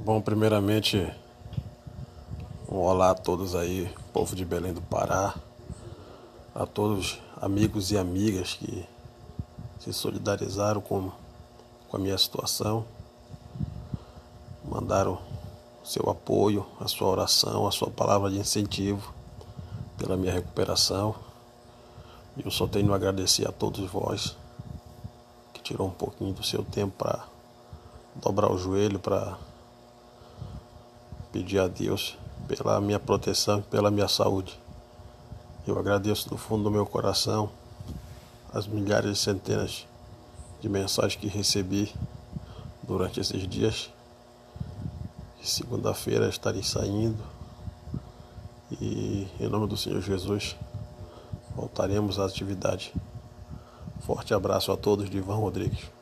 Bom, primeiramente, um olá a todos aí, povo de Belém do Pará, a todos amigos e amigas que se solidarizaram com, com a minha situação, mandaram seu apoio, a sua oração, a sua palavra de incentivo pela minha recuperação. E eu só tenho a agradecer a todos vós que tirou um pouquinho do seu tempo para dobrar o joelho para pedir a Deus pela minha proteção e pela minha saúde. Eu agradeço do fundo do meu coração as milhares e centenas de mensagens que recebi durante esses dias. Segunda-feira estarei saindo e, em nome do Senhor Jesus, voltaremos à atividade. Forte abraço a todos de Ivan Rodrigues.